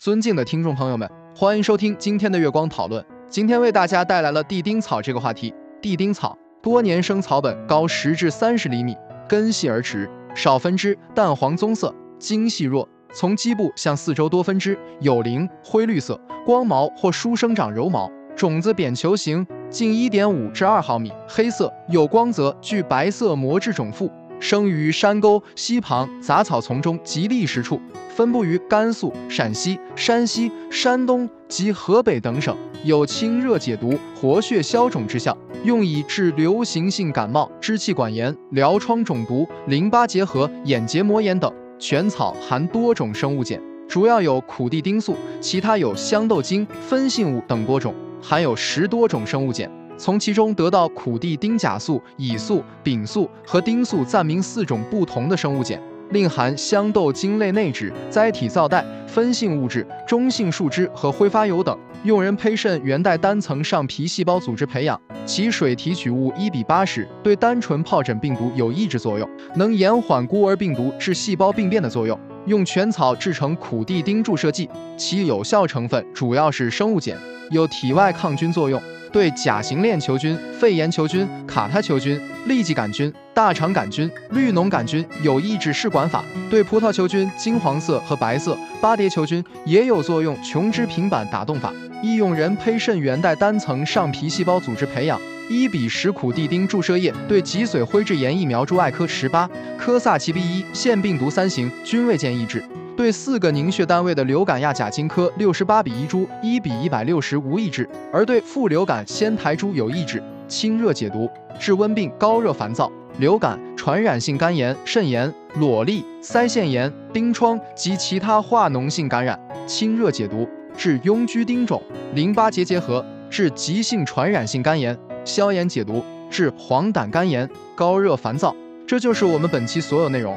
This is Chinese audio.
尊敬的听众朋友们，欢迎收听今天的月光讨论。今天为大家带来了地丁草这个话题。地丁草多年生草本，高十至三十厘米，根细而直，少分支，淡黄棕色，茎细弱，从基部向四周多分支，有鳞，灰绿色，光毛或疏生长柔毛，种子扁球形，径一点五至二毫米，黑色，有光泽，具白色膜质种腹。生于山沟、溪旁、杂草丛中及砾石处，分布于甘肃、陕西、山西、山东及河北等省，有清热解毒、活血消肿之效，用以治流行性感冒、支气管炎、疗疮肿毒、淋巴结核、眼结膜炎等。全草含多种生物碱，主要有苦地丁素，其他有香豆精、酚性物等多种，含有十多种生物碱。从其中得到苦地丁甲素、乙素、丙素和丁素暂名四种不同的生物碱，另含香豆精类内酯、甾体皂带、酚性物质、中性树脂和挥发油等，用人胚肾原带单层上皮细胞组织培养，其水提取物一比八十，对单纯疱疹病毒有抑制作用，能延缓孤儿病毒致细胞病变的作用。用全草制成苦地丁注射剂，其有效成分主要是生物碱，有体外抗菌作用。对甲型链球菌、肺炎球菌、卡他球菌、痢疾杆菌、大肠杆菌、绿脓杆菌有抑制试管法；对葡萄球菌金黄色和白色、巴蝶球菌也有作用琼脂平板打洞法。易用人胚肾原带单层上皮细胞组织培养。一比十苦地丁注射液对脊髓灰质炎疫苗株艾科十八、科萨奇 B 一腺病毒三型均未见抑制。对四个凝血单位的流感亚甲金科六十八比一株一比一百六十无抑制，而对副流感仙台株有抑制。清热解毒，治温病、高热烦躁、流感、传染性肝炎、肾炎、裸痢、腮腺炎、冰疮及其他化脓性感染。清热解毒，治痈疽丁肿、淋巴结结核，治急性传染性肝炎。消炎解毒，治黄疸肝炎、高热烦躁。这就是我们本期所有内容。